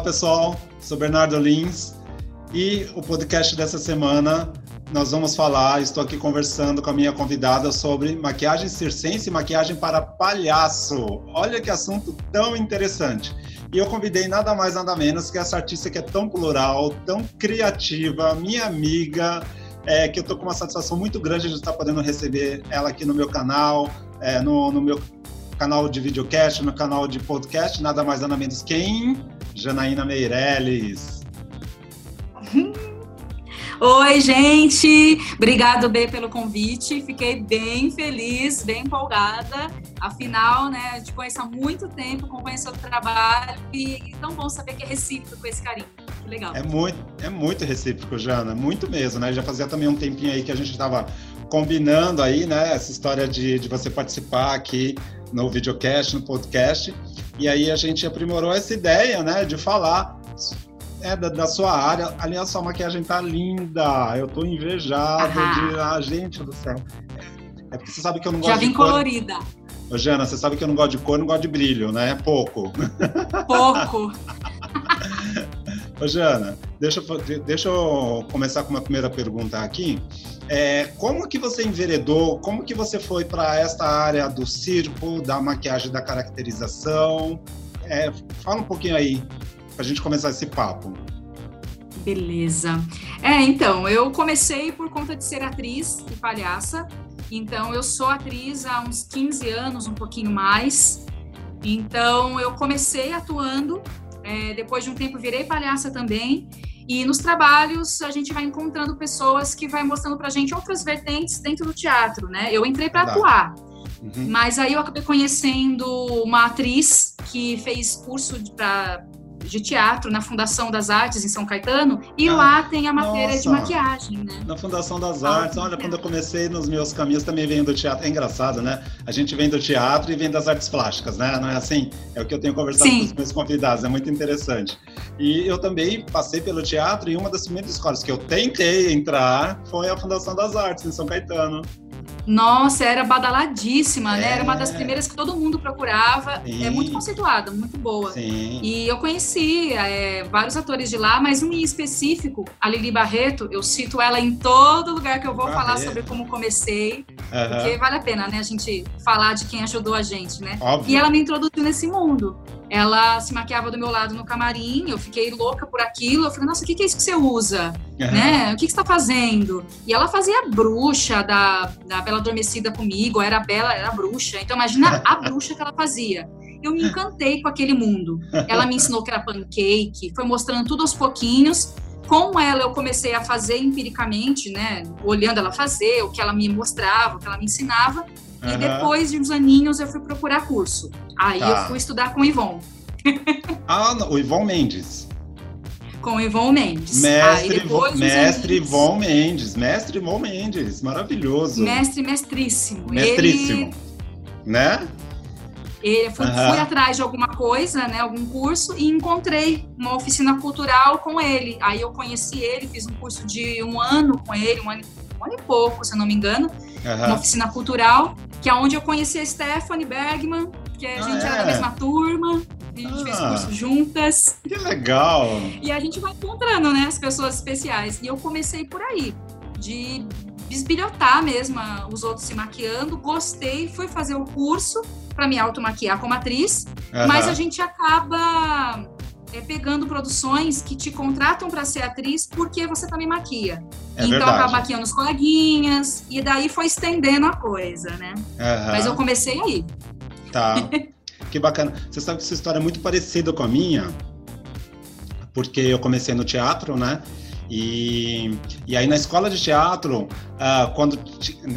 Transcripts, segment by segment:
Olá pessoal, sou Bernardo Lins e o podcast dessa semana nós vamos falar, estou aqui conversando com a minha convidada sobre maquiagem circense e maquiagem para palhaço. Olha que assunto tão interessante. E eu convidei nada mais, nada menos que essa artista que é tão plural, tão criativa, minha amiga, é, que eu estou com uma satisfação muito grande de estar podendo receber ela aqui no meu canal, é, no, no meu canal de videocast, no canal de podcast, nada mais, nada menos quem? Janaína Meirelles. Oi, gente! Obrigado, B, pelo convite. Fiquei bem feliz, bem empolgada. Afinal, né, te conheço há muito tempo, acompanho seu trabalho e é tão bom saber que é recíproco esse carinho. Que legal. É muito, é muito recíproco, Jana, muito mesmo, né? Já fazia também um tempinho aí que a gente estava combinando aí, né, essa história de, de você participar aqui no videocast, no podcast. E aí a gente aprimorou essa ideia, né, de falar é da, da, sua área. Aliás, sua maquiagem tá linda. Eu tô invejado de. Ah, gente do céu. É porque você sabe que eu não gosto Já vim de colorida. Ô, Jana, você sabe que eu não gosto de cor, não gosto de brilho, né? Pouco. Pouco. Ô, Jana, deixa, deixa eu começar com uma primeira pergunta aqui. É, como que você enveredou, como que você foi para esta área do circo, da maquiagem, da caracterização? É, fala um pouquinho aí para a gente começar esse papo. Beleza. É, então, eu comecei por conta de ser atriz e palhaça. Então, eu sou atriz há uns 15 anos, um pouquinho mais. Então, eu comecei atuando, é, depois de um tempo virei palhaça também. E nos trabalhos a gente vai encontrando pessoas que vai mostrando pra gente outras vertentes dentro do teatro, né? Eu entrei para atuar. Uhum. Mas aí eu acabei conhecendo uma atriz que fez curso para de teatro na Fundação das Artes em São Caetano e ah, lá tem a matéria nossa. de maquiagem, né? Na Fundação das ah, Artes, olha, quando eu comecei nos meus caminhos também vem do teatro. É engraçado, né? A gente vem do teatro e vem das artes plásticas, né? Não é assim? É o que eu tenho conversado Sim. com os meus convidados, é muito interessante. E eu também passei pelo teatro e uma das primeiras escolas que eu tentei entrar foi a Fundação das Artes em São Caetano. Nossa, era badaladíssima, é. né? Era uma das é. primeiras que todo mundo procurava. Sim. É muito conceituada, muito boa. Sim. E eu conheci é, vários atores de lá, mas um em específico, a Lili Barreto, eu cito ela em todo lugar que eu vou Barreto. falar sobre como comecei. Uhum. Porque vale a pena, né? A gente falar de quem ajudou a gente, né? Óbvio. E ela me introduziu nesse mundo. Ela se maquiava do meu lado no camarim, eu fiquei louca por aquilo. Eu falei, nossa, o que é isso que você usa? Uhum. Né? O que, que você está fazendo? E ela fazia a bruxa da, da Bela Adormecida comigo, era Bela, era bruxa. Então imagina a bruxa que ela fazia. Eu me encantei com aquele mundo. Ela me ensinou que era pancake, foi mostrando tudo aos pouquinhos. Com ela eu comecei a fazer empiricamente, né? Olhando ela fazer, o que ela me mostrava, o que ela me ensinava. Uhum. E depois de uns aninhos eu fui procurar curso. Aí tá. eu fui estudar com o Ivon. ah, o Ivon Mendes. Com o Ivon Mendes. Mestre, Ivon, mestre Ivon Mendes. Mestre Ivon Mendes. Maravilhoso. Mestre mestríssimo. Mestríssimo. Ele... Né? Eu fui, uhum. fui, atrás de alguma coisa, né, algum curso, e encontrei uma oficina cultural com ele. Aí eu conheci ele, fiz um curso de um ano com ele, um ano, um ano e pouco, se eu não me engano, uhum. uma oficina cultural, que é onde eu conheci a Stephanie Bergman, que a ah, gente é? era da mesma turma, a gente ah, fez curso juntas. Que legal! E a gente vai encontrando, né, as pessoas especiais. E eu comecei por aí, de bisbilhotar mesmo os outros se maquiando, gostei, fui fazer o curso para me automaquiar como atriz, uhum. mas a gente acaba é, pegando produções que te contratam para ser atriz porque você também maquia. É então verdade. acaba maquiando os coleguinhas e daí foi estendendo a coisa, né? Uhum. Mas eu comecei aí. Tá. que bacana. Você sabe que essa história é muito parecida com a minha, porque eu comecei no teatro, né? E, e aí na escola de teatro, uh, quando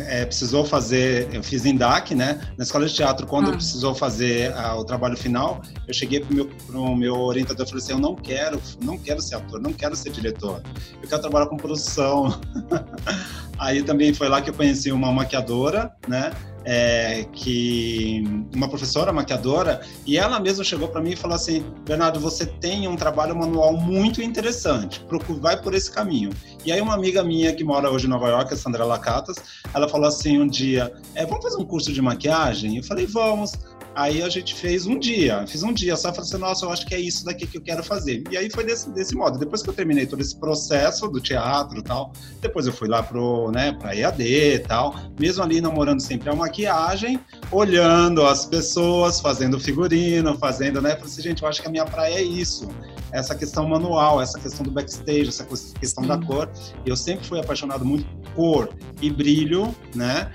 é, precisou fazer, eu fiz em DAC, né? Na escola de teatro, quando ah. precisou fazer uh, o trabalho final, eu cheguei para o meu, pro meu orientador e falei assim, eu não quero, não quero ser ator, não quero ser diretor, eu quero trabalhar com produção. aí também foi lá que eu conheci uma maquiadora, né? é, que uma professora maquiadora e ela mesma chegou para mim e falou assim Bernardo você tem um trabalho manual muito interessante vai por esse caminho e aí uma amiga minha que mora hoje em Nova York a Sandra Lacatas ela falou assim um dia é, vamos fazer um curso de maquiagem eu falei vamos Aí a gente fez um dia, fiz um dia só, falei assim, nossa, eu acho que é isso daqui que eu quero fazer. E aí foi desse, desse modo. Depois que eu terminei todo esse processo do teatro e tal, depois eu fui lá pro, né, pra EAD e tal, mesmo ali namorando sempre a maquiagem, olhando as pessoas, fazendo figurino, fazendo, né, falei assim, gente, eu acho que a minha praia é isso essa questão manual, essa questão do backstage, essa questão Sim. da cor. Eu sempre fui apaixonado muito por cor e brilho, né?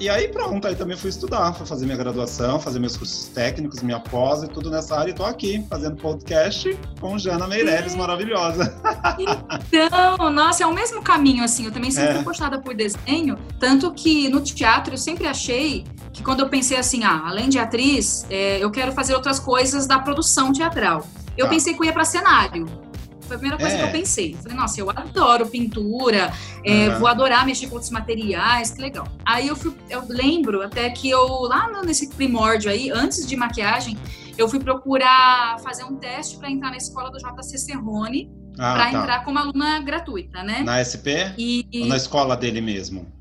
E aí pronto, aí também fui estudar, fui fazer minha graduação, fazer meus cursos técnicos, minha pós e tudo nessa área. E tô aqui fazendo podcast com Jana Meirelles, é. maravilhosa. Então, nossa, é o mesmo caminho, assim. Eu também sempre é. fui apaixonada por desenho, tanto que no teatro eu sempre achei que quando eu pensei assim, ah, além de atriz, é, eu quero fazer outras coisas da produção teatral. Eu tá. pensei que eu ia para cenário. Foi a primeira coisa é. que eu é. pensei. Falei, nossa, eu adoro pintura, é, uhum. vou adorar mexer com outros materiais, que legal. Aí eu fui, eu lembro até que eu, lá nesse primórdio aí, antes de maquiagem, eu fui procurar fazer um teste para entrar na escola do JC Serrone, ah, para tá. entrar como aluna gratuita, né? Na SP? E, Ou na escola dele mesmo?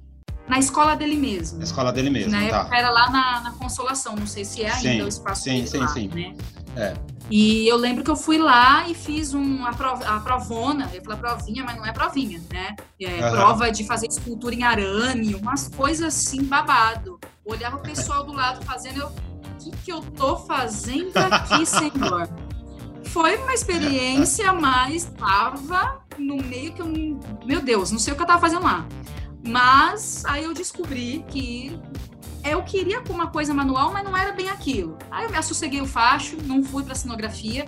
Na escola dele mesmo. Na escola dele mesmo, na tá. época era lá na, na Consolação, não sei se é ainda sim, o espaço sim, dele sim, lá, sim. né? É. E eu lembro que eu fui lá e fiz um, a, prov, a provona, eu falei provinha, mas não é provinha, né? É, uhum. Prova de fazer escultura em arame, umas coisas assim, babado. Olhava o pessoal do lado fazendo, eu, o que, que eu tô fazendo aqui, senhor? Foi uma experiência, mas tava no meio que eu, meu Deus, não sei o que eu tava fazendo lá. Mas aí eu descobri que eu queria uma coisa manual, mas não era bem aquilo. Aí eu me assosseguei o facho, não fui para cenografia.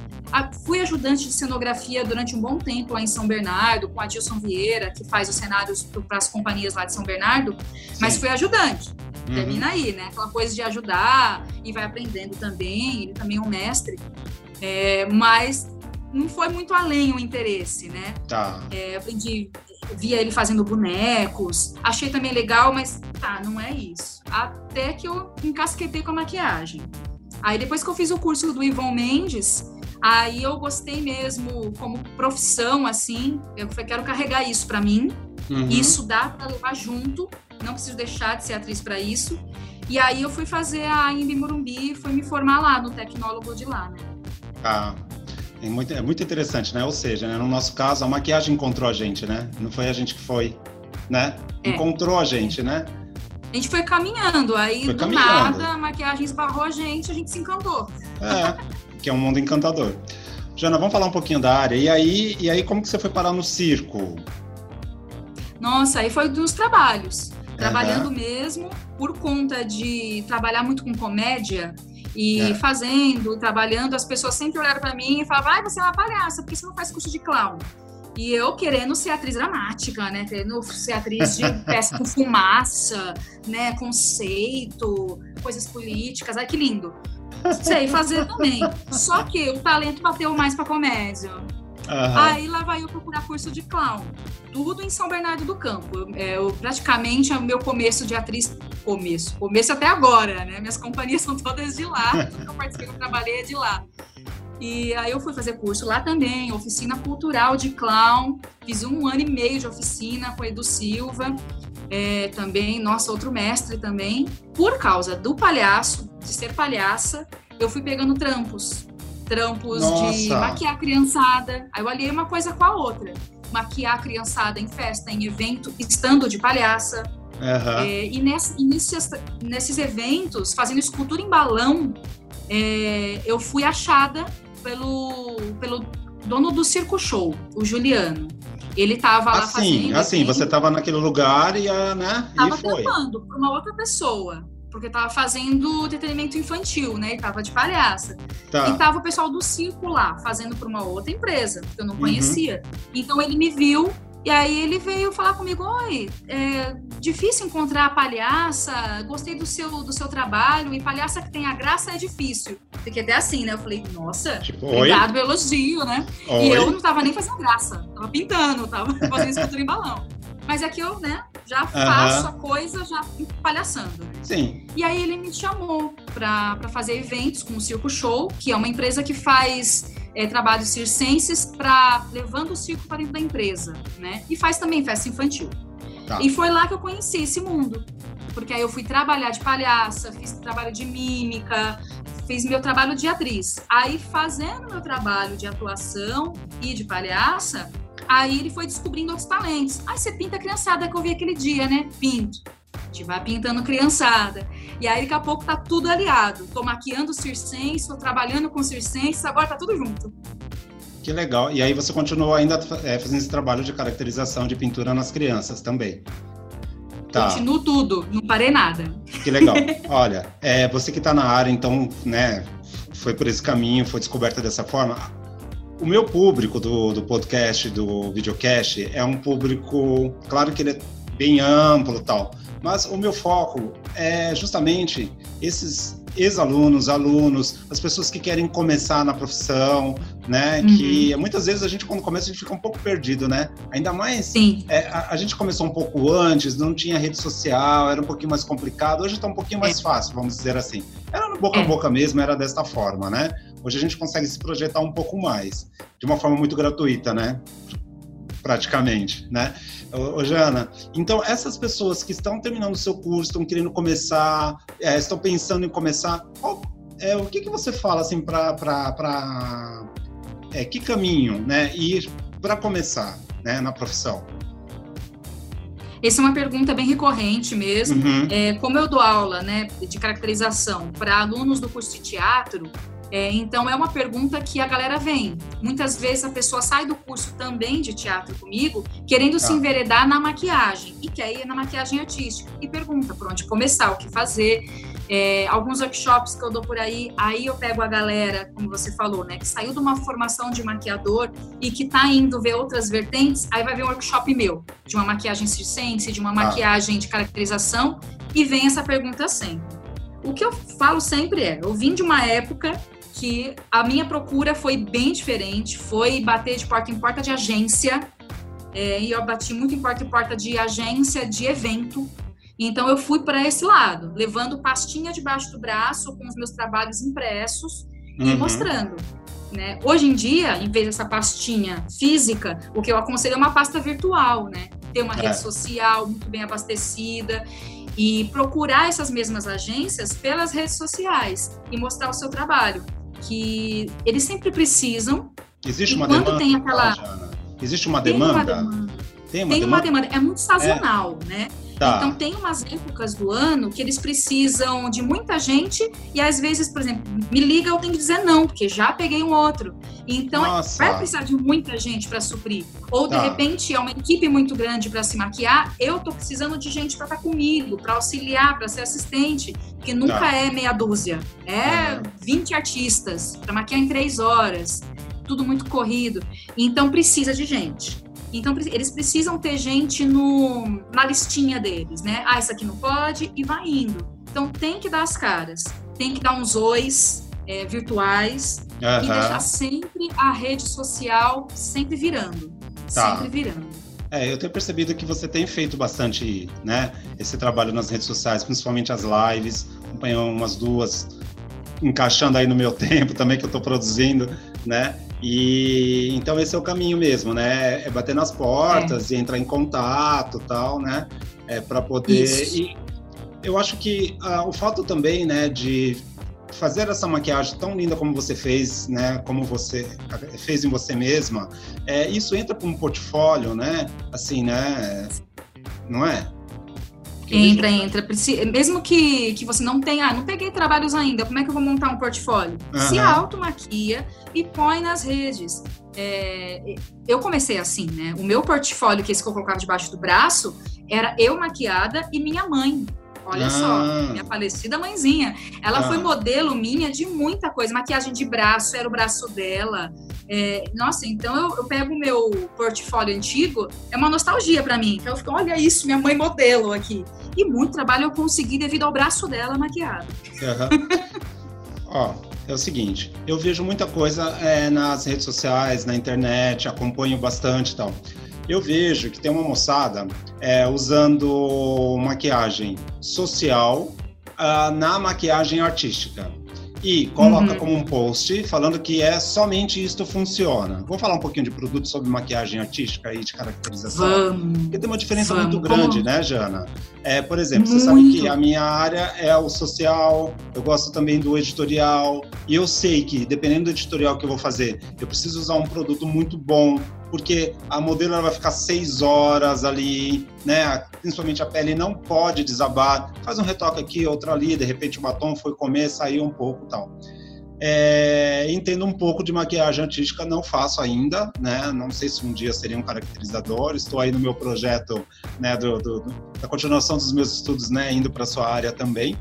Fui ajudante de cenografia durante um bom tempo lá em São Bernardo, com a Dilson Vieira, que faz os cenários para as companhias lá de São Bernardo, mas fui ajudante. Uhum. Termina aí, né? Aquela coisa de ajudar e vai aprendendo também. Ele também é um mestre. É, mas não foi muito além o interesse, né? Tá. É, aprendi via ele fazendo bonecos. Achei também legal, mas tá, não é isso. Até que eu encasquetei com a maquiagem. Aí depois que eu fiz o curso do Ivon Mendes, aí eu gostei mesmo como profissão, assim. Eu quero carregar isso para mim. Uhum. Isso dá para levar junto. Não preciso deixar de ser atriz para isso. E aí eu fui fazer a Imbi Morumbi, fui me formar lá no tecnólogo de lá, né? Ah, é muito, é muito interessante, né? Ou seja, né, no nosso caso, a maquiagem encontrou a gente, né? Não foi a gente que foi, né? É. Encontrou a gente, né? A gente foi caminhando, aí foi do caminhando. nada a maquiagem esbarrou a gente, a gente se encantou. É, que é um mundo encantador. Jana, vamos falar um pouquinho da área. E aí, e aí como que você foi parar no circo? Nossa, aí foi dos trabalhos. Trabalhando uhum. mesmo, por conta de trabalhar muito com comédia, e é. fazendo, trabalhando, as pessoas sempre olharam para mim e falavam: ai, você é uma palhaça, por que você não faz curso de clown? E eu querendo ser atriz dramática, né? Querendo ser atriz de peça com fumaça, né? Conceito, coisas políticas. Ai, que lindo. Sei fazer também. Só que o talento bateu mais pra comédia. Uhum. Aí lá vai eu procurar curso de clown. Tudo em São Bernardo do Campo. Eu, é, eu, praticamente, o meu começo de atriz, começo, começo até agora, né? Minhas companhias são todas de lá, tudo que eu participei, eu trabalhei é de lá. E aí eu fui fazer curso lá também, oficina cultural de clown. Fiz um ano e meio de oficina com Edu Silva. É, também, nossa, outro mestre também. Por causa do palhaço, de ser palhaça, eu fui pegando trampos trampos Nossa. de maquiar a criançada. Aí eu aliei uma coisa com a outra. Maquiar a criançada em festa, em evento, estando de palhaça. Uhum. É, e, nesse, e nesses, nesses, eventos, fazendo escultura em balão, é, eu fui achada pelo, pelo dono do Circo Show, o Juliano. Ele estava lá assim, fazendo. Assim, você estava naquele lugar e, né, tava e foi. Tava para uma outra pessoa porque tava fazendo entretenimento infantil, né? E tava de palhaça. Tá. E tava o pessoal do circo lá, fazendo para uma outra empresa, que eu não uhum. conhecia. Uhum. Então ele me viu e aí ele veio falar comigo, oi, é difícil encontrar palhaça, gostei do seu, do seu trabalho, e palhaça que tem a graça é difícil. Fiquei até assim, né? Eu falei, nossa, tipo, obrigado pelo elogio, né? Oi? E eu não tava nem fazendo graça, tava pintando, tava fazendo escultura em balão. Mas é que eu, né, já faço a coisa já palhaçando. Sim. E aí ele me chamou para fazer eventos com o Circo Show, que é uma empresa que faz é, trabalhos circenses para levando o circo para dentro da empresa, né? E faz também festa infantil. Tá. E foi lá que eu conheci esse mundo. porque aí eu fui trabalhar de palhaça, fiz trabalho de mímica, fiz meu trabalho de atriz. Aí, fazendo meu trabalho de atuação e de palhaça, aí ele foi descobrindo outros talentos. Aí você pinta a criançada que eu vi aquele dia, né? Pinto. A gente vai pintando criançada. E aí, daqui a pouco, tá tudo aliado. Tô maquiando circense, tô trabalhando com circense, agora tá tudo junto. Que legal. E aí você continuou ainda é, fazendo esse trabalho de caracterização de pintura nas crianças também. Tá. Continuo tudo, não parei nada. Que legal. Olha, é, você que está na área, então, né, foi por esse caminho, foi descoberta dessa forma. O meu público do, do podcast, do videocast, é um público, claro que ele é bem amplo tal, mas o meu foco é justamente esses ex-alunos, alunos, as pessoas que querem começar na profissão, né? Uhum. Que muitas vezes a gente, quando começa, a gente fica um pouco perdido, né? Ainda mais. Sim. É, a, a, gente começou um pouco antes, não tinha rede social, era um pouquinho mais complicado. Hoje está um pouquinho mais é. fácil, vamos dizer assim. Era no boca é. a boca mesmo, era desta forma, né? Hoje a gente consegue se projetar um pouco mais, de uma forma muito gratuita, né? Praticamente, né? Ô, Jana, então essas pessoas que estão terminando o seu curso, estão querendo começar, é, estão pensando em começar, qual, é, o que, que você fala assim para é, que caminho, né, ir para começar, né, na profissão? Essa é uma pergunta bem recorrente mesmo. Uhum. É, como eu dou aula né, de caracterização para alunos do curso de teatro, é, então, é uma pergunta que a galera vem. Muitas vezes a pessoa sai do curso também de teatro comigo, querendo ah. se enveredar na maquiagem, e quer ir na maquiagem artística, e pergunta por onde começar, o que fazer. É, alguns workshops que eu dou por aí, aí eu pego a galera, como você falou, né, que saiu de uma formação de maquiador e que tá indo ver outras vertentes, aí vai ver um workshop meu, de uma maquiagem circense, de uma ah. maquiagem de caracterização, e vem essa pergunta sempre. O que eu falo sempre é, eu vim de uma época que a minha procura foi bem diferente, foi bater de porta em porta de agência, é, e eu bati muito em porta em porta de agência, de evento. Então eu fui para esse lado, levando pastinha debaixo do braço com os meus trabalhos impressos uhum. e mostrando. Né? Hoje em dia, em vez dessa pastinha física, o que eu aconselho é uma pasta virtual, né? Ter uma é. rede social muito bem abastecida e procurar essas mesmas agências pelas redes sociais e mostrar o seu trabalho que eles sempre precisam. Existe uma demanda? Tem aquela... Existe uma demanda? Tem uma demanda. Tem uma, demanda. É muito sazonal, é. né? Tá. Então tem umas épocas do ano que eles precisam de muita gente e às vezes, por exemplo, me liga, eu tenho que dizer não, porque já peguei um outro. Então Nossa. vai precisar de muita gente para suprir. Ou tá. de repente é uma equipe muito grande para se maquiar, eu tô precisando de gente para estar tá comigo, para auxiliar, para ser assistente, que nunca tá. é meia dúzia. É uhum. 20 artistas para maquiar em três horas. Tudo muito corrido. Então precisa de gente. Então, eles precisam ter gente no, na listinha deles, né? Ah, isso aqui não pode, e vai indo. Então, tem que dar as caras, tem que dar uns ois é, virtuais uhum. e deixar sempre a rede social sempre virando. Tá. Sempre virando. É, eu tenho percebido que você tem feito bastante, né, esse trabalho nas redes sociais, principalmente as lives, acompanhou umas duas, encaixando aí no meu tempo também que eu estou produzindo, né? E então esse é o caminho mesmo, né? É bater nas portas é. e entrar em contato, tal, né? É para poder. Isso. E eu acho que ah, o fato também, né, de fazer essa maquiagem tão linda como você fez, né, como você fez em você mesma, é, isso entra como portfólio, né? Assim, né? Não é? Entra, entra. Mesmo que, que você não tenha, ah, não peguei trabalhos ainda, como é que eu vou montar um portfólio? Uhum. Se automaquia e põe nas redes. É, eu comecei assim, né? O meu portfólio, que esse que eu colocava debaixo do braço, era eu maquiada e minha mãe. Olha ah. só, minha falecida mãezinha. Ela ah. foi modelo minha de muita coisa. Maquiagem de braço, era o braço dela. É, nossa, então eu, eu pego o meu portfólio antigo, é uma nostalgia para mim. Então eu fico, olha isso, minha mãe modelo aqui. E muito trabalho eu consegui devido ao braço dela maquiado. Uhum. Ó, é o seguinte, eu vejo muita coisa é, nas redes sociais, na internet, acompanho bastante e tal. Eu vejo que tem uma moçada é, usando maquiagem social uh, na maquiagem artística. E coloca uhum. como um post falando que é somente isto funciona. Vamos falar um pouquinho de produtos sobre maquiagem artística e de caracterização? Vamos. Porque tem uma diferença Vamos. muito grande, né, Jana? É, por exemplo, muito. você sabe que a minha área é o social, eu gosto também do editorial, e eu sei que, dependendo do editorial que eu vou fazer, eu preciso usar um produto muito bom, porque a modelo vai ficar seis horas ali, né? Principalmente a pele não pode desabar. Faz um retoque aqui, outro ali, de repente o batom foi comer, saiu um pouco, tal. É, entendo um pouco de maquiagem artística, não faço ainda, né? Não sei se um dia seria um caracterizador. Estou aí no meu projeto, né, do, do, da continuação dos meus estudos, né, indo para sua área também,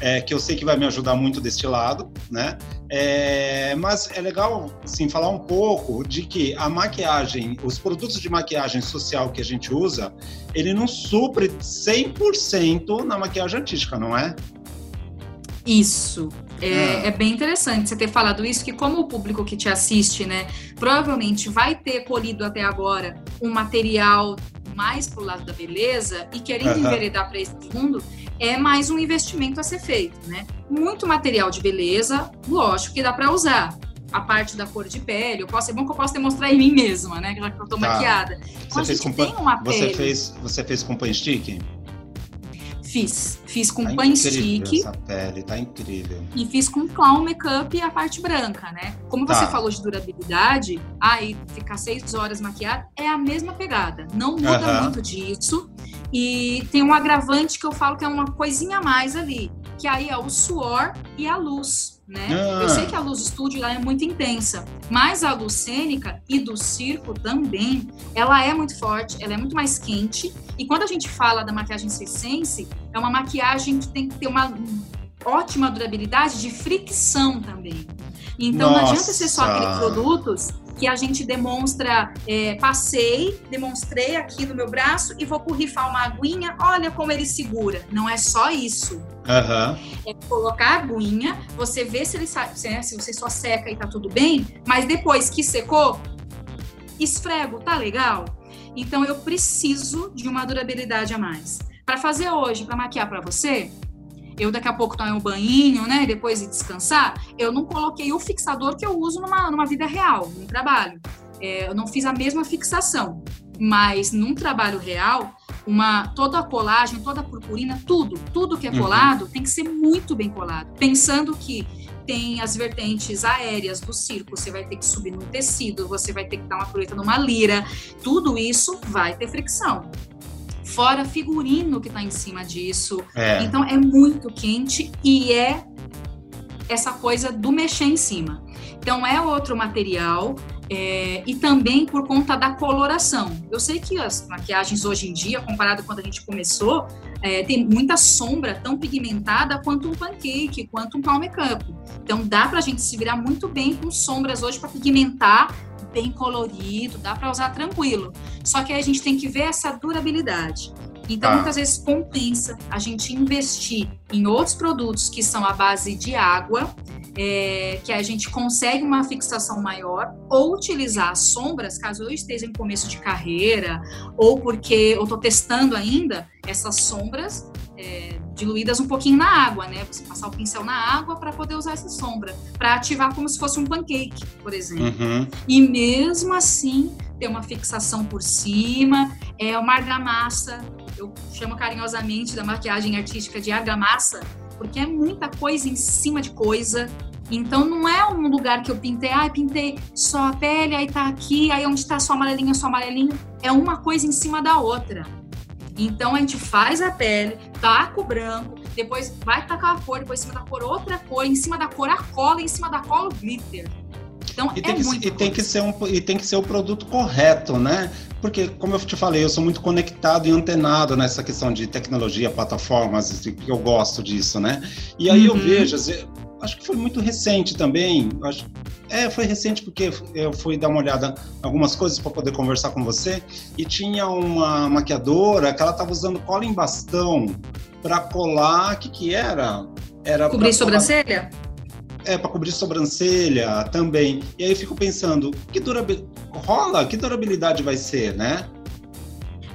é, que eu sei que vai me ajudar muito deste lado, né? É, mas é legal, assim, falar um pouco de que a maquiagem, os produtos de maquiagem social que a gente usa, ele não supre 100% na maquiagem artística, não é? Isso. É, ah. é, bem interessante você ter falado isso, que como o público que te assiste, né, provavelmente vai ter colhido até agora um material mais pro lado da beleza e querendo uhum. enveredar para esse mundo, é mais um investimento a ser feito, né? Muito material de beleza, lógico que dá para usar. A parte da cor de pele, eu posso, é bom que eu posso demonstrar em mim mesma, né? Já que eu tô tá. maquiada. Você fez com uma você pele. Fez, você fez com pan stick? Fiz. Fiz com tá pan stick. Essa pele, tá incrível. E fiz com clown makeup e a parte branca, né? Como você tá. falou de durabilidade, aí ficar seis horas maquiado é a mesma pegada. Não muda uh -huh. muito disso. E tem um agravante que eu falo que é uma coisinha a mais ali, que aí é o suor e a luz né? Ah. Eu sei que a luz do estúdio lá é muito intensa, mas a luz cênica e do circo também, ela é muito forte, ela é muito mais quente. E quando a gente fala da maquiagem circense, é uma maquiagem que tem que ter uma ótima durabilidade de fricção também. Então Nossa. não adianta ser só aqueles produtos que a gente demonstra, é, passei, demonstrei aqui no meu braço e vou borrifar uma aguinha, olha como ele segura. Não é só isso. Uhum. É colocar a aguinha, você vê se ele se, né, se você só seca e tá tudo bem, mas depois que secou, esfrego, tá legal? Então eu preciso de uma durabilidade a mais. Para fazer hoje, para maquiar para você, eu daqui a pouco tomar um banho, né? Depois de descansar, eu não coloquei o fixador que eu uso numa, numa vida real, no trabalho. É, eu não fiz a mesma fixação, mas num trabalho real, uma toda a colagem, toda a purpurina, tudo, tudo que é uhum. colado uhum. tem que ser muito bem colado, pensando que tem as vertentes aéreas do circo, você vai ter que subir num tecido, você vai ter que dar uma colheita numa lira, tudo isso vai ter fricção fora figurino que está em cima disso. É. Então é muito quente e é essa coisa do mexer em cima. Então é outro material é, e também por conta da coloração. Eu sei que as maquiagens hoje em dia, comparado com quando a gente começou, é, tem muita sombra tão pigmentada quanto um pancake, quanto um palm makeup. Então dá para a gente se virar muito bem com sombras hoje para pigmentar bem colorido, dá para usar tranquilo. Só que a gente tem que ver essa durabilidade. Então, ah. muitas vezes compensa a gente investir em outros produtos que são à base de água, é, que a gente consegue uma fixação maior, ou utilizar as sombras, caso eu esteja em começo de carreira, ou porque eu estou testando ainda essas sombras é, diluídas um pouquinho na água, né? Você passar o pincel na água para poder usar essa sombra, para ativar como se fosse um pancake, por exemplo. Uhum. E mesmo assim, ter uma fixação por cima, é uma argamassa, eu chamo carinhosamente da maquiagem artística de argamassa, porque é muita coisa em cima de coisa. Então não é um lugar que eu pintei, ah, pintei só a pele, aí tá aqui, aí onde tá só amarelinho, só amarelinho. É uma coisa em cima da outra. Então a gente faz a pele, taca o branco, depois vai tacar a cor, depois em cima da cor outra cor, em cima da cor a cola, em cima da cola o glitter. Então e tem, é que, e tem que ser um e tem que ser o produto correto, né? Porque como eu te falei, eu sou muito conectado e antenado nessa questão de tecnologia, plataformas, que eu gosto disso, né? E aí uhum. eu vejo, acho que foi muito recente também. Acho, é, foi recente porque eu fui dar uma olhada em algumas coisas para poder conversar com você e tinha uma maquiadora que ela estava usando cola em bastão para colar, o que que era? Era cobrir sobrancelha? É, para cobrir sobrancelha também. E aí eu fico pensando, que durabilidade rola? Que durabilidade vai ser, né?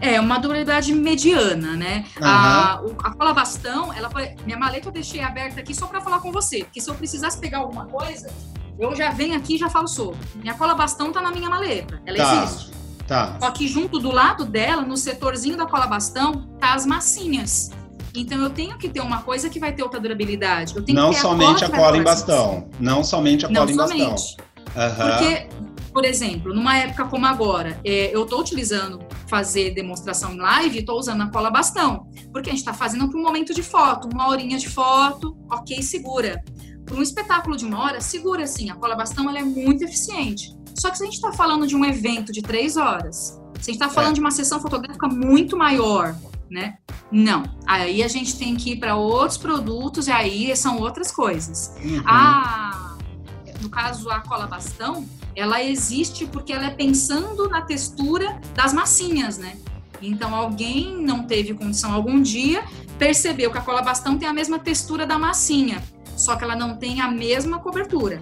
É, uma durabilidade mediana, né? Uhum. A, a cola bastão, ela foi, minha maleta eu deixei aberta aqui só para falar com você, porque se eu precisasse pegar alguma coisa, eu já venho aqui e já falo sobre. Minha cola bastão tá na minha maleta, ela tá. existe. Tá. Só que junto do lado dela, no setorzinho da cola bastão, tá as massinhas. Então eu tenho que ter uma coisa que vai ter outra durabilidade. Eu tenho não que ter somente a cola, a cola em bastão. Não somente a não cola somente. em bastão. Uhum. Porque por exemplo, numa época como agora, é, eu estou utilizando fazer demonstração em live, estou usando a cola bastão, porque a gente está fazendo para um momento de foto, uma horinha de foto, ok, segura. Para um espetáculo de uma hora, segura sim, a cola bastão ela é muito eficiente. Só que se a gente está falando de um evento de três horas, se a gente está falando é. de uma sessão fotográfica muito maior, né? Não. Aí a gente tem que ir para outros produtos e aí são outras coisas. Uhum. A, no caso, a cola bastão, ela existe porque ela é pensando na textura das massinhas, né? Então, alguém não teve condição algum dia, percebeu que a cola bastão tem a mesma textura da massinha, só que ela não tem a mesma cobertura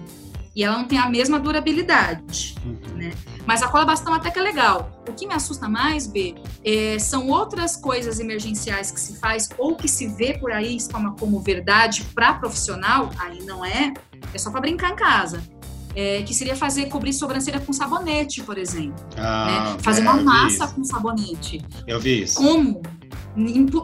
e ela não tem a mesma durabilidade, uhum. né? Mas a cola bastão até que é legal. O que me assusta mais, B, é, são outras coisas emergenciais que se faz ou que se vê por aí como, como verdade para profissional, aí não é, é só para brincar em casa é, que seria fazer cobrir sobrancelha com sabonete, por exemplo. Ah, né? Fazer é, uma massa com sabonete. Eu vi isso. Como?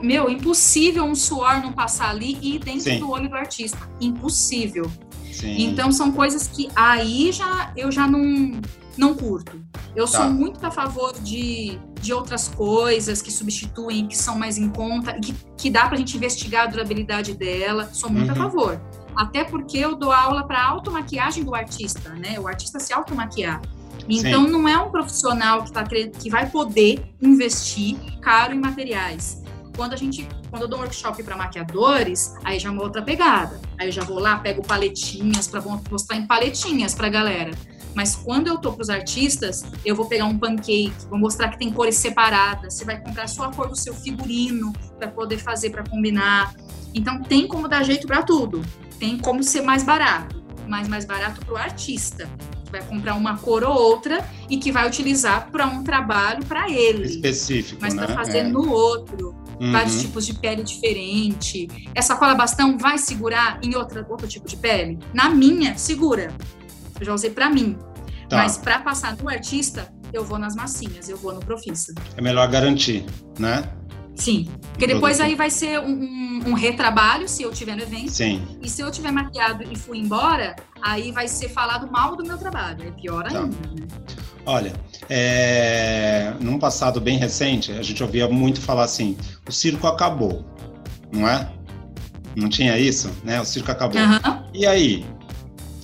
Meu, impossível um suor não passar ali e ir dentro Sim. do olho do artista. Impossível. Sim. Então são coisas que aí já eu já não, não curto. Eu tá. sou muito a favor de, de outras coisas que substituem, que são mais em conta, que, que dá pra gente investigar a durabilidade dela. Sou muito uhum. a favor. Até porque eu dou aula para automaquiagem do artista, né? O artista se automaquiar. Então Sim. não é um profissional que, tá, que vai poder investir caro em materiais. Quando a gente, quando eu dou um workshop para maquiadores, aí já é uma outra pegada. Aí eu já vou lá, pego paletinhas para mostrar em paletinhas para galera. Mas quando eu tô para os artistas, eu vou pegar um pancake, vou mostrar que tem cores separadas. Você vai comprar só a cor do seu figurino para poder fazer para combinar. Então tem como dar jeito para tudo tem como ser mais barato, mas mais barato para o artista. Que vai comprar uma cor ou outra e que vai utilizar para um trabalho para ele. Específico. Mas para né? fazer é. no outro. Uhum. Vários tipos de pele diferente. Essa cola bastão vai segurar em outra, outro tipo de pele? Na minha, segura. Eu já usei para mim. Tá. Mas para passar no artista, eu vou nas massinhas, eu vou no Profissa. É melhor garantir, né? Sim. Porque depois aí vai ser um, um, um, retrabalho, se eu tiver no evento. Sim. E se eu tiver maquiado e fui embora, aí vai ser falado mal do meu trabalho. É pior tá. ainda, né? Olha, é... num passado bem recente, a gente ouvia muito falar assim: o circo acabou, não é? Não tinha isso, né? O circo acabou. Uhum. E aí?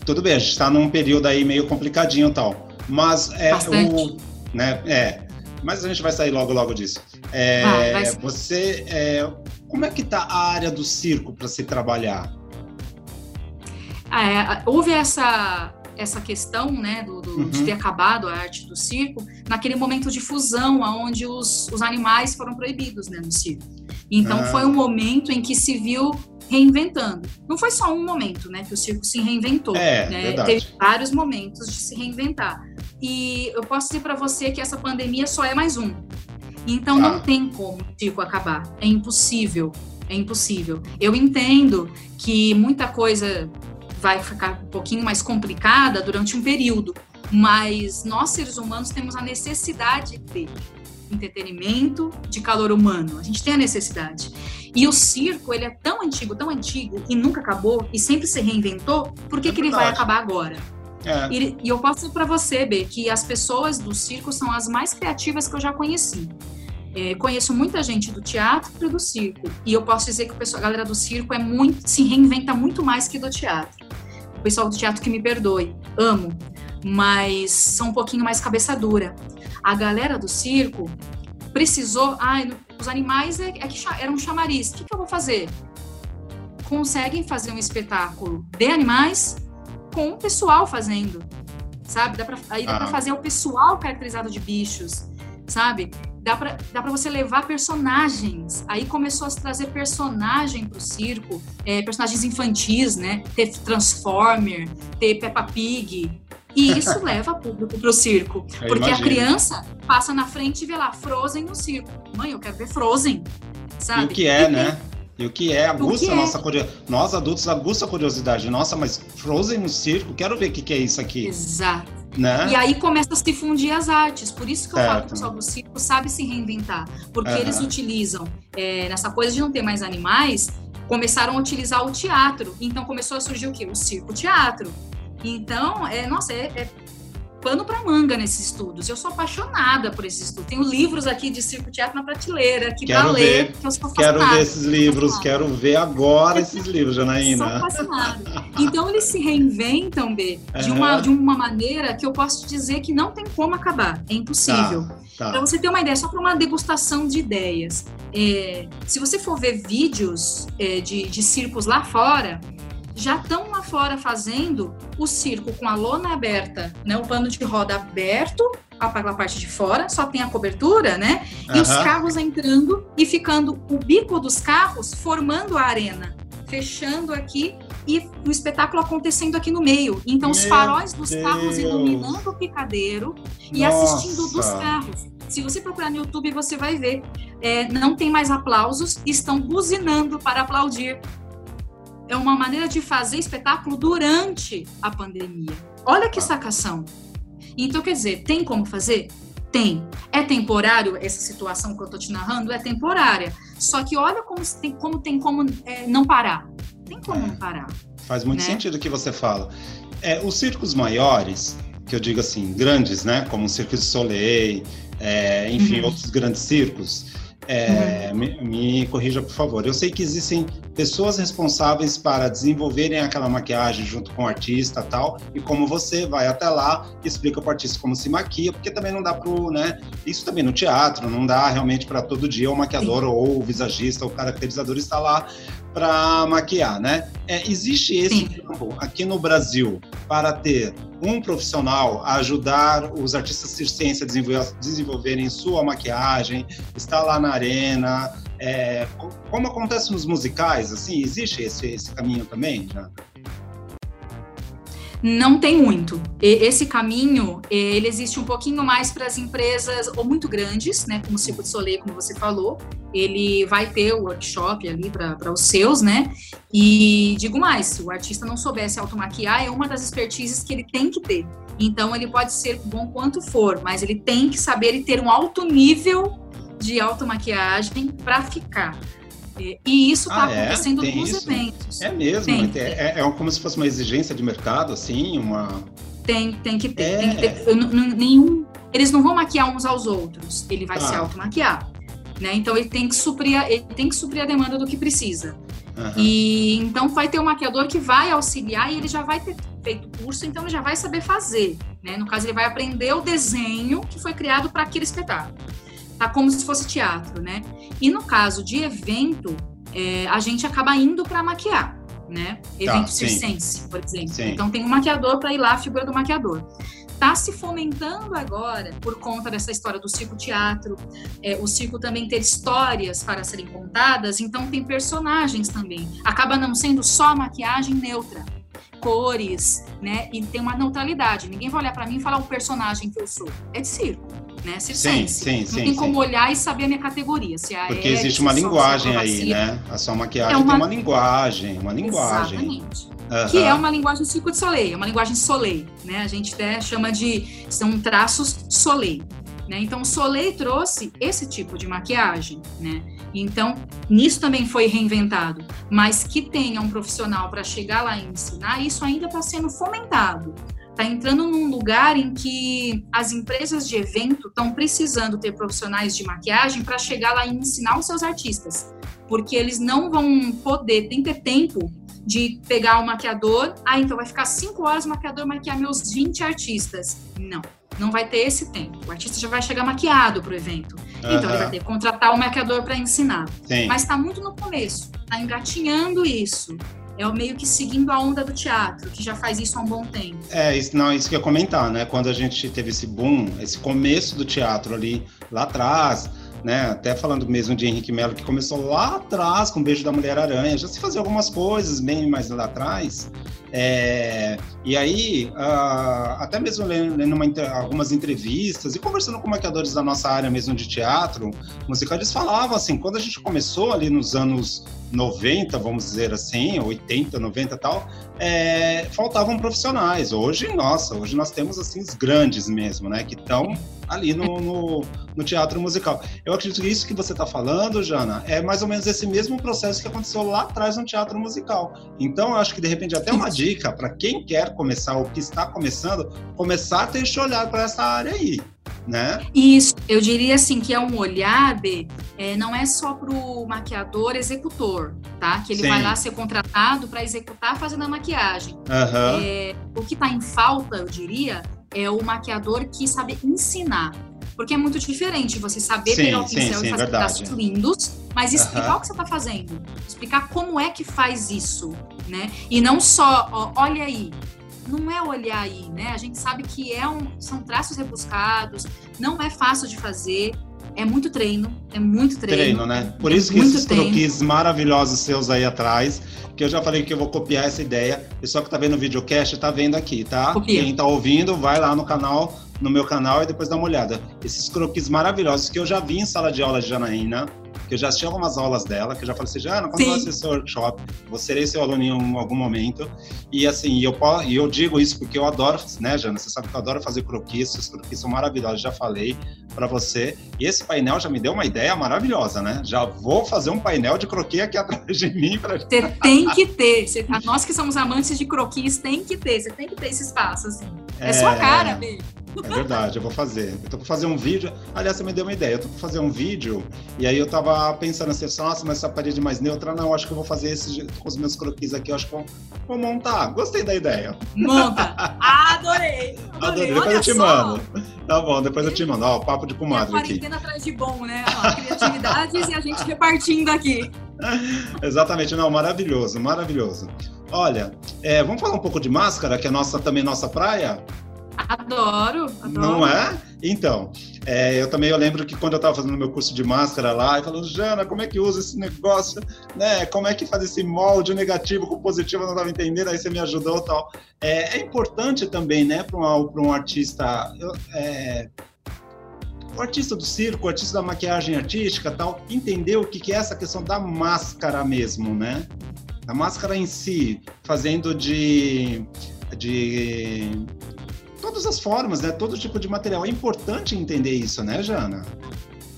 Tudo bem, a gente está num período aí meio complicadinho e tal. Mas é Bastante. o. Né, é, mas a gente vai sair logo logo disso. É, ah, você, é, como é que está a área do circo para se trabalhar? É, houve essa essa questão, né, do, do uhum. de ter acabado a arte do circo naquele momento de fusão, onde os, os animais foram proibidos, né, no circo. Então ah. foi um momento em que se viu reinventando. Não foi só um momento, né, que o circo se reinventou. É, né? Teve vários momentos de se reinventar. E eu posso dizer para você que essa pandemia só é mais um. Então ah. não tem como circo acabar. É impossível. É impossível. Eu entendo que muita coisa vai ficar um pouquinho mais complicada durante um período, mas nós seres humanos temos a necessidade de entretenimento, de calor humano. A gente tem a necessidade. E o circo, ele é tão antigo, tão antigo e nunca acabou e sempre se reinventou, por que, é que ele vai acabar agora? É. E, e, eu posso dizer para você, B, que as pessoas do circo são as mais criativas que eu já conheci. É, conheço muita gente do teatro e do circo. E eu posso dizer que pessoal, a galera do circo é muito, se reinventa muito mais que do teatro. O pessoal do teatro que me perdoe, amo, mas são um pouquinho mais cabeça dura. A galera do circo precisou. Ai, os animais é, é que eram um chamariz. O que, que eu vou fazer? Conseguem fazer um espetáculo de animais com o pessoal fazendo, sabe? Dá pra, aí dá ah. para fazer o pessoal caracterizado de bichos, sabe? Dá para dá pra você levar personagens. Aí começou a se trazer personagem pro circo, é, personagens infantis, né? Ter Transformer, ter Peppa Pig. E isso leva público para o circo. Eu porque imagino. a criança passa na frente e vê lá Frozen no circo. Mãe, eu quero ver Frozen. Sabe? E o que é, e né? E o que é, aguça a nossa é? curiosidade. Nós adultos aguça a curiosidade. Nossa, mas Frozen no circo, quero ver o que, que é isso aqui. Exato. Né? E aí começa a se fundir as artes. Por isso que eu certo. falo que o pessoal do circo sabe se reinventar. Porque uhum. eles utilizam, é, nessa coisa de não ter mais animais, começaram a utilizar o teatro. Então começou a surgir o quê? O circo-teatro. Então, é, nossa, é, é pano para manga nesses estudos. Eu sou apaixonada por esses estudos. Tenho livros aqui de circo teatro na prateleira que para ler, que eu sou Quero ver esses livros, quero ver agora esses livros, Janaína. sou apaixonada. Então eles se reinventam, B, de, uma, de uma maneira que eu posso te dizer que não tem como acabar. É impossível. Tá, tá. Para você ter uma ideia, só para uma degustação de ideias. É, se você for ver vídeos é, de, de circos lá fora, já estão lá fora fazendo o circo com a lona aberta, né? O pano de roda aberto, a parte de fora, só tem a cobertura, né? E uhum. os carros entrando e ficando o bico dos carros formando a arena, fechando aqui e o espetáculo acontecendo aqui no meio. Então, Meu os faróis dos Deus. carros iluminando o picadeiro e Nossa. assistindo dos carros. Se você procurar no YouTube, você vai ver. É, não tem mais aplausos, estão buzinando para aplaudir é uma maneira de fazer espetáculo durante a pandemia. Olha que sacação. Então, quer dizer, tem como fazer? Tem. É temporário essa situação que eu estou te narrando? É temporária. Só que olha como tem como, tem como é, não parar. Tem como é, não parar. Faz muito né? sentido o que você fala. É, os circos maiores, que eu digo assim, grandes, né? Como o Circo de Soleil, é, enfim, uhum. outros grandes circos, é, me, me, corrija, por favor. Eu sei que existem pessoas responsáveis para desenvolverem aquela maquiagem junto com o artista tal, e como você vai até lá e explica para o artista como se maquia, porque também não dá para né? Isso também no teatro, não dá realmente para todo dia o maquiador Sim. ou o visagista ou o caracterizador estar lá para maquiar, né? É, existe esse campo aqui no Brasil para ter um profissional a ajudar os artistas circenses a desenvolver, desenvolverem sua maquiagem, estar lá na arena, é, como acontece nos musicais, assim, existe esse, esse caminho também? Já? Não tem muito. Esse caminho, ele existe um pouquinho mais para as empresas ou muito grandes, né, como o Circo de Soleil, como você falou. Ele vai ter o workshop ali para os seus, né? E digo mais, se o artista não soubesse automaquiar, é uma das expertises que ele tem que ter. Então, ele pode ser bom quanto for, mas ele tem que saber e ter um alto nível de automaquiagem para ficar. E isso está ah, é? acontecendo nos isso? eventos. É mesmo? Tem, é, é, é, como se fosse uma exigência de mercado, assim, uma... Tem, tem que ter. Tem que ter. nenhum, eles não vão maquiar uns aos outros, ele vai ah. se automaquiar. Né? Então ele tem que suprir a, ele tem que suprir a demanda do que precisa. Uhum. E então vai ter um maquiador que vai auxiliar e ele já vai ter feito curso, então ele já vai saber fazer. Né? No caso, ele vai aprender o desenho que foi criado para aquele espetáculo tá como se fosse teatro, né? E no caso de evento, é, a gente acaba indo para maquiar, né? Tá, evento tá, circense, por exemplo. Sim. Então tem um maquiador para ir lá, a figura do maquiador. Está se fomentando agora por conta dessa história do circo teatro, é, o circo também ter histórias para serem contadas, então tem personagens também. Acaba não sendo só maquiagem neutra, cores, né? E tem uma neutralidade. Ninguém vai olhar para mim e falar o personagem que eu sou. É de circo né? Circense. Sim, sim, Não sim, tem como olhar e saber a minha categoria. Se é Porque existe uma linguagem aí, né? A sua maquiagem é uma... tem uma linguagem, uma linguagem. Exatamente. Uhum. Que é uma linguagem Circo de Soleil, é uma linguagem Soleil, né? A gente até chama de são traços Soleil. Né? Então, o Soleil trouxe esse tipo de maquiagem, né? Então, nisso também foi reinventado. Mas que tenha um profissional para chegar lá e ensinar, isso ainda está sendo fomentado está entrando num lugar em que as empresas de evento estão precisando ter profissionais de maquiagem para chegar lá e ensinar os seus artistas, porque eles não vão poder, tem que ter tempo de pegar o maquiador, ah, então vai ficar cinco horas o maquiador maquiar meus 20 artistas. Não, não vai ter esse tempo. O artista já vai chegar maquiado para o evento. Uhum. Então ele vai ter que contratar o maquiador para ensinar. Sim. Mas está muito no começo, está engatinhando isso é meio que seguindo a onda do teatro, que já faz isso há um bom tempo. É, isso, não, isso que eu ia comentar, né? Quando a gente teve esse boom, esse começo do teatro ali, lá atrás, né? Até falando mesmo de Henrique Melo, que começou lá atrás com o Beijo da Mulher-Aranha, já se fazia algumas coisas bem mais lá atrás, É, e aí, uh, até mesmo lendo uma, algumas entrevistas e conversando com maquiadores da nossa área mesmo de teatro musical, eles falavam assim, quando a gente começou ali nos anos 90, vamos dizer assim, 80, 90 e tal, é, faltavam profissionais. Hoje, nossa, hoje nós temos assim os grandes mesmo, né, que estão ali no, no, no, teatro musical. Eu acredito que isso que você está falando, Jana, é mais ou menos esse mesmo processo que aconteceu lá atrás no teatro musical. Então, eu acho que de repente até uma dica para quem quer começar ou que está começando, começar a ter esse olhar para essa área aí. Né? Isso, eu diria assim que é um olhar, B, é, não é só para o maquiador executor, tá? Que ele Sim. vai lá ser contratado para executar fazendo a maquiagem. Uhum. É, o que está em falta, eu diria, é o maquiador que sabe ensinar. Porque é muito diferente você saber sim, pegar o pincel sim, e fazer pedaços lindos, mas explicar o que você está fazendo. Explicar como é que faz isso, né? E não só, ó, olha aí, não é olhar aí, né? A gente sabe que é um, são traços rebuscados, não é fácil de fazer, é muito treino, é muito treino. Treino, né? Por é isso que esses treino. croquis maravilhosos seus aí atrás, que eu já falei que eu vou copiar essa ideia. Pessoal que tá vendo o videocast, tá vendo aqui, tá? Copia. Quem tá ouvindo, vai lá no canal, no meu canal e depois dá uma olhada. Esses croquis maravilhosos que eu já vi em sala de aula de Janaína, eu já assisti algumas aulas dela, que eu já falei assim, Jana, quando Sim. você assistir workshop, vou ser seu aluno em algum momento. E assim, eu, e eu digo isso porque eu adoro, né, Jana? Você sabe que eu adoro fazer croquis, os croquis são maravilhosos, já falei para você. E esse painel já me deu uma ideia maravilhosa, né? Já vou fazer um painel de croquis aqui atrás de mim. Pra... Você tem que ter. Você, nós que somos amantes de croquis, tem que ter. Você tem que ter esse espaço, assim. É, é sua cara, Bê. É verdade, eu vou fazer. Eu tô pra fazer um vídeo. Aliás, você me deu uma ideia. Eu tô pra fazer um vídeo e aí eu tava pensando assim, nossa, mas essa parede mais neutra, não, acho que eu vou fazer esse com os meus croquis aqui, eu acho que vou, vou montar. Gostei da ideia. Monta! Adorei! Adorei, Adorei. depois eu te só. mando. Tá bom, depois eu te mando. Ó, papo de comadre aqui. quarentena atrás de bom, né? Ó, criatividades e a gente repartindo aqui. Exatamente, não, maravilhoso, maravilhoso. Olha, é, vamos falar um pouco de máscara, que é nossa, também nossa praia? Adoro, adoro. Não é? Então, é, eu também eu lembro que quando eu estava fazendo meu curso de máscara lá, e falando, Jana, como é que usa esse negócio, né? Como é que faz esse molde negativo com positivo? Eu não estava entendendo, aí você me ajudou e tal. É, é, importante também, né, para um, um artista. É, o artista do circo, o artista da maquiagem artística tal, entender o que, que é essa questão da máscara mesmo, né? A máscara em si, fazendo de, de todas as formas, né? Todo tipo de material. É importante entender isso, né, Jana?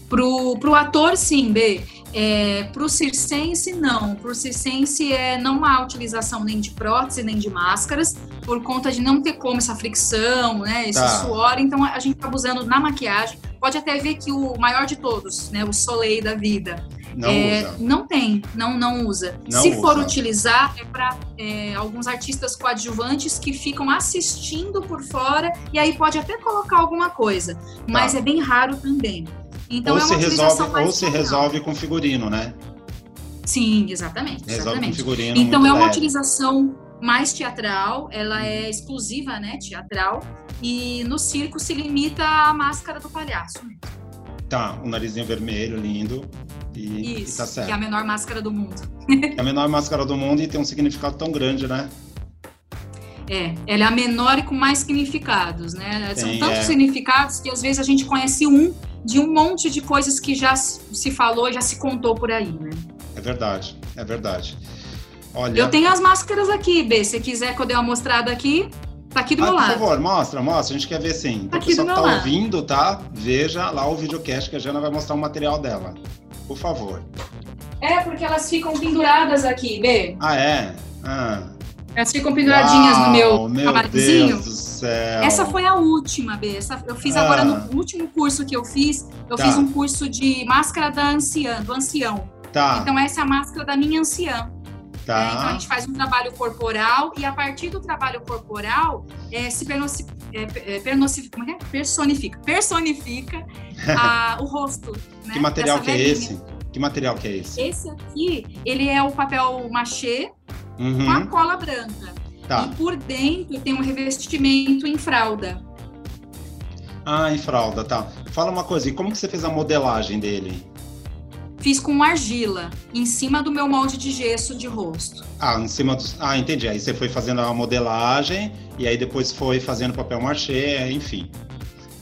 Pro, pro ator, sim, B. É, pro circense, não. Pro circense, é, não há utilização nem de prótese, nem de máscaras, por conta de não ter como essa fricção, né? Esse tá. suor. Então, a gente acaba usando na maquiagem. Pode até ver que o maior de todos, né? O Soleil da vida não, é, não tem, não, não usa. Não Se usa. for utilizar, é para é, alguns artistas coadjuvantes que ficam assistindo por fora e aí pode até colocar alguma coisa, mas tá. é bem raro também. Então ou é uma se resolve, ou se resolve com figurino, né? Sim, exatamente. Resolve exatamente. com figurino. Então é uma leve. utilização mais teatral, ela é exclusiva, né, teatral, e no circo se limita à máscara do palhaço. Tá, o um narizinho vermelho, lindo. E, Isso, e tá certo. que é a menor máscara do mundo. é a menor máscara do mundo e tem um significado tão grande, né? É, ela é a menor e com mais significados, né? São tantos é. significados que às vezes a gente conhece um de um monte de coisas que já se falou, já se contou por aí, né? É verdade, é verdade. Olha... Eu tenho as máscaras aqui, B. Se quiser que eu dê uma mostrada aqui, tá aqui do ah, meu lado. Por favor, mostra, mostra. A gente quer ver sim. Tá aqui o pessoal que tá lado. ouvindo, tá? Veja lá o videocast que a Jana vai mostrar o material dela por favor. É, porque elas ficam penduradas aqui, B. Ah, é? Ah. Elas ficam penduradinhas Uau, no meu, meu Deus do céu. Essa foi a última, B. Essa, eu fiz ah. agora no último curso que eu fiz. Eu tá. fiz um curso de máscara da anciã, do ancião. Tá. Então, essa é a máscara da minha anciã. Tá. É, então, a gente faz um trabalho corporal e, a partir do trabalho corporal, é, se pernoci, é, é, é? personifica, personifica a, o rosto. Né, que material que é esse? Que material que é esse? Esse aqui, ele é o papel machê uhum. com a cola branca. Tá. E por dentro tem um revestimento em fralda. Ah, em fralda, tá. Fala uma coisa, e como que você fez a modelagem dele? Fiz com argila, em cima do meu molde de gesso de rosto. Ah, em cima do. Ah, entendi. Aí você foi fazendo a modelagem e aí depois foi fazendo papel machê, enfim.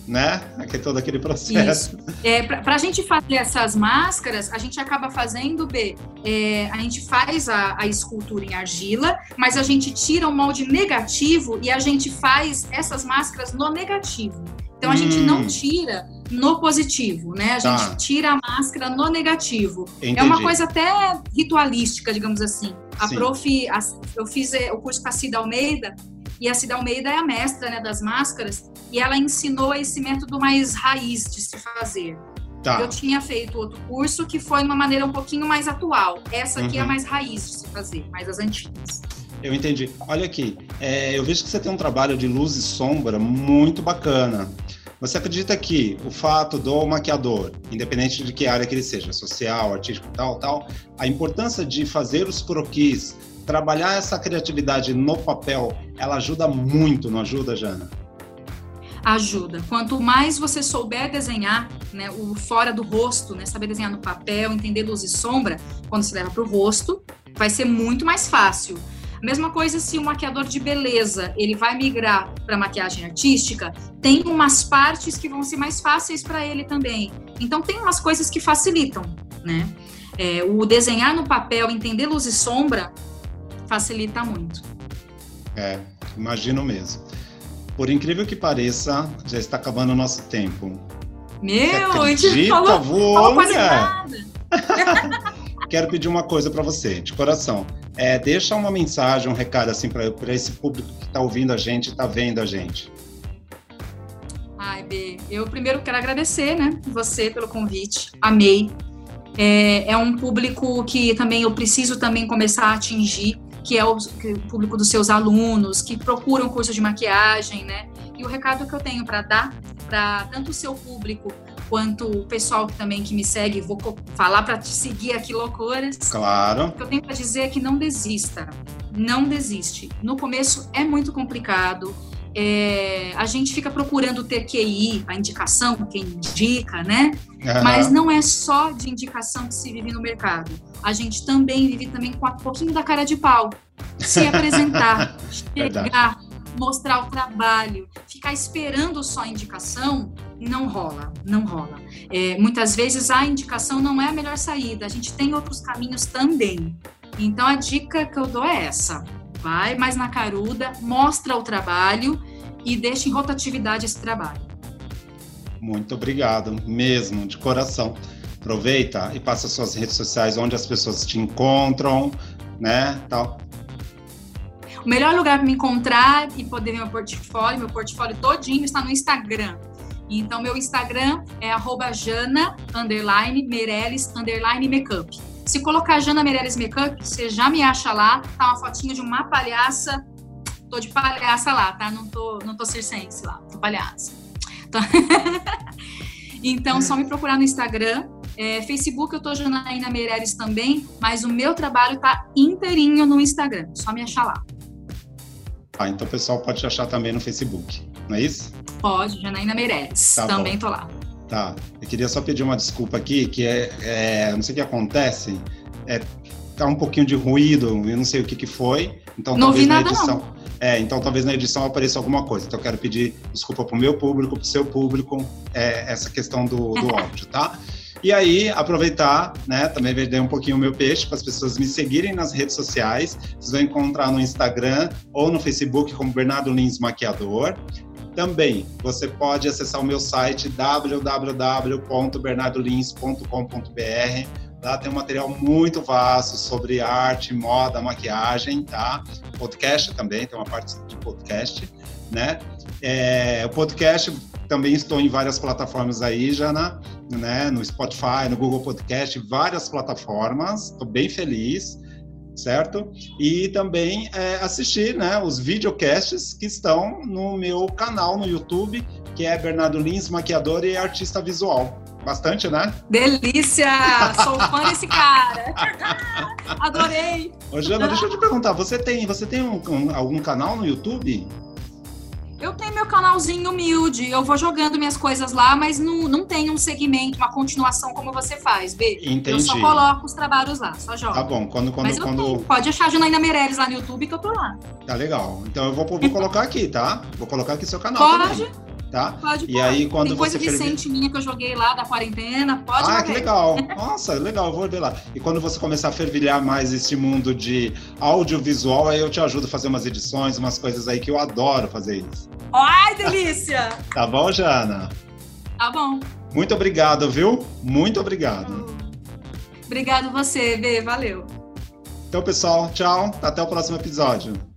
Né? Aqui todo aquele processo. Isso. É, Para a gente fazer essas máscaras, a gente acaba fazendo, B, é, a gente faz a, a escultura em argila, mas a gente tira o molde negativo e a gente faz essas máscaras no negativo. Então a hum. gente não tira no positivo, né? A tá. gente tira a máscara no negativo. Entendi. É uma coisa até ritualística, digamos assim. A Sim. prof, a, eu fiz é, o curso com a Cida Almeida, e a Cida Almeida é a mestra né, das máscaras, e ela ensinou esse método mais raiz de se fazer. Tá. Eu tinha feito outro curso que foi de uma maneira um pouquinho mais atual. Essa aqui uhum. é a uhum. mais raiz de se fazer, mais as antigas. Eu entendi. Olha aqui, é, eu vejo que você tem um trabalho de luz e sombra muito bacana. Você acredita que o fato do maquiador, independente de que área que ele seja, social, artístico, tal, tal, a importância de fazer os croquis, trabalhar essa criatividade no papel, ela ajuda muito, não ajuda, Jana? ajuda. Quanto mais você souber desenhar, né, o fora do rosto, né, saber desenhar no papel, entender luz e sombra, quando se leva para o rosto, vai ser muito mais fácil. Mesma coisa se o maquiador de beleza ele vai migrar para maquiagem artística, tem umas partes que vão ser mais fáceis para ele também. Então tem umas coisas que facilitam, né? É, o desenhar no papel, entender luz e sombra, facilita muito. É, imagino mesmo. Por incrível que pareça, já está acabando o nosso tempo. Meu, a gente falou, falou quase nada. Quero pedir uma coisa para você, de coração é, deixa uma mensagem, um recado assim para esse público que está ouvindo a gente, está vendo a gente. Ai, B, eu primeiro quero agradecer, né, você pelo convite. Amei. É, é um público que também eu preciso também começar a atingir, que é o, público dos seus alunos, que procuram curso de maquiagem, né? E o recado que eu tenho para dar para tanto o seu público quanto o pessoal também que me segue, vou falar para te seguir aqui loucuras. Claro. O que eu tenho para dizer é que não desista, não desiste. No começo é muito complicado. É, a gente fica procurando ter QI, a indicação, quem indica, né? Uhum. Mas não é só de indicação que se vive no mercado. A gente também vive também com um pouquinho da cara de pau. Se apresentar, chegar, mostrar o trabalho, ficar esperando só a indicação, não rola, não rola. É, muitas vezes a indicação não é a melhor saída, a gente tem outros caminhos também. Então a dica que eu dou é essa: vai mais na caruda, mostra o trabalho e deixa em rotatividade esse trabalho. Muito obrigado, mesmo, de coração. Aproveita e passa suas redes sociais onde as pessoas te encontram, né? Tal. O melhor lugar para me encontrar e poder ver meu portfólio, meu portfólio todinho está no Instagram. Então, meu Instagram é jana, underline, Meirelles, underline, makeup. Se colocar Jana Meirelles Makeup, você já me acha lá. Tá uma fotinha de uma palhaça. Tô de palhaça lá, tá? Não tô, não tô circense lá, tô palhaça. Então, só me procurar no Instagram. É, Facebook eu tô Janaína Meireles também, mas o meu trabalho tá inteirinho no Instagram. Só me achar lá. Ah, então o pessoal pode te achar também no Facebook, não é isso? Pode, Janaína Meireles. Tá também bom. tô lá. Tá. Eu queria só pedir uma desculpa aqui, que é, é não sei o que acontece, é, tá um pouquinho de ruído, eu não sei o que que foi. Então não talvez na edição. Não. É, então talvez na edição apareça alguma coisa. Então eu quero pedir desculpa pro meu público, pro seu público, é, essa questão do, do áudio, tá? E aí, aproveitar, né, também vender um pouquinho o meu peixe para as pessoas me seguirem nas redes sociais. Vocês vão encontrar no Instagram ou no Facebook como Bernardo Lins Maquiador. Também você pode acessar o meu site www.bernardolins.com.br. Lá tem um material muito vasto sobre arte, moda, maquiagem, tá? Podcast também, tem uma parte de podcast, né? É, o podcast também estou em várias plataformas aí, Jana, né? No Spotify, no Google Podcast, várias plataformas. Estou bem feliz, certo? E também é, assistir, né? Os videocasts que estão no meu canal no YouTube, que é Bernardo Lins, maquiador e artista visual. Bastante, né? Delícia! Sou fã desse cara. Adorei. Ô, Jana, deixa eu te perguntar, você tem, você tem um, um, algum canal no YouTube? Eu tenho meu canalzinho humilde, eu vou jogando minhas coisas lá, mas não, não tem um segmento, uma continuação como você faz, B. Entendi. Eu só coloco os trabalhos lá, só jogo. Tá bom, quando... quando, mas quando... Pode achar a Janaína Meirelles lá no YouTube que eu tô lá. Tá legal. Então eu vou, vou colocar aqui, tá? Vou colocar aqui seu canal Pode. Também tá? Pode, e aí quando Tem coisa você recente minha que eu joguei lá da quarentena, pode Ah, que legal. Nossa, legal, vou ver lá. E quando você começar a fervilhar mais esse mundo de audiovisual, aí eu te ajudo a fazer umas edições, umas coisas aí que eu adoro fazer isso. Ai, delícia! tá bom, Jana? Tá bom. Muito obrigado, viu? Muito obrigado. Obrigado você, B, valeu. Então, pessoal, tchau. Até o próximo episódio.